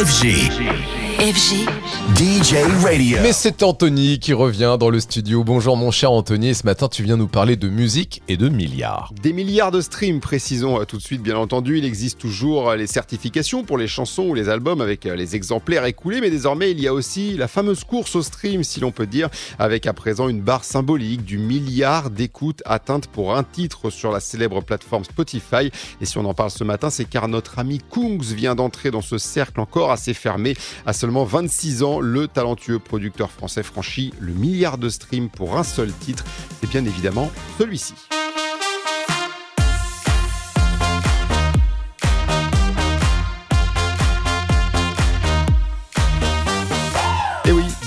FG. FG. DJ Radio. Mais c'est Anthony qui revient dans le studio. Bonjour mon cher Anthony, et ce matin tu viens nous parler de musique et de milliards. Des milliards de streams, précisons euh, tout de suite, bien entendu. Il existe toujours euh, les certifications pour les chansons ou les albums avec euh, les exemplaires écoulés, mais désormais il y a aussi la fameuse course au stream, si l'on peut dire, avec à présent une barre symbolique du milliard d'écoutes atteintes pour un titre sur la célèbre plateforme Spotify. Et si on en parle ce matin, c'est car notre ami Kungs vient d'entrer dans ce cercle encore assez fermé. À seulement 26 ans, le talentueux producteur français franchit le milliard de streams pour un seul titre, et bien évidemment celui-ci.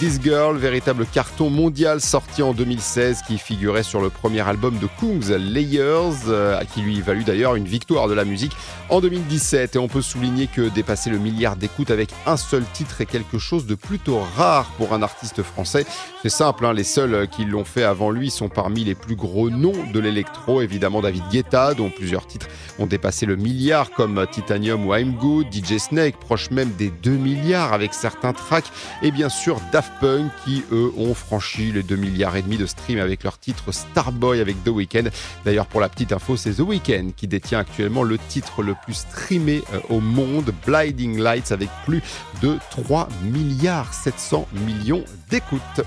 This Girl, véritable carton mondial sorti en 2016 qui figurait sur le premier album de Kungs, Layers, euh, qui lui valut d'ailleurs une victoire de la musique en 2017. Et on peut souligner que dépasser le milliard d'écoutes avec un seul titre est quelque chose de plutôt rare pour un artiste français. C'est simple, hein, les seuls qui l'ont fait avant lui sont parmi les plus gros noms de l'électro, évidemment David Guetta, dont plusieurs titres ont dépassé le milliard comme Titanium ou I'm Good, DJ Snake, proche même des 2 milliards avec certains tracks, et bien sûr Daft Punk qui eux ont franchi les 2 milliards et demi de streams avec leur titre Starboy avec The Weeknd. D'ailleurs pour la petite info, c'est The Weeknd qui détient actuellement le titre le plus streamé euh, au monde, Blinding Lights avec plus de 3 milliards 700 millions d'écoutes.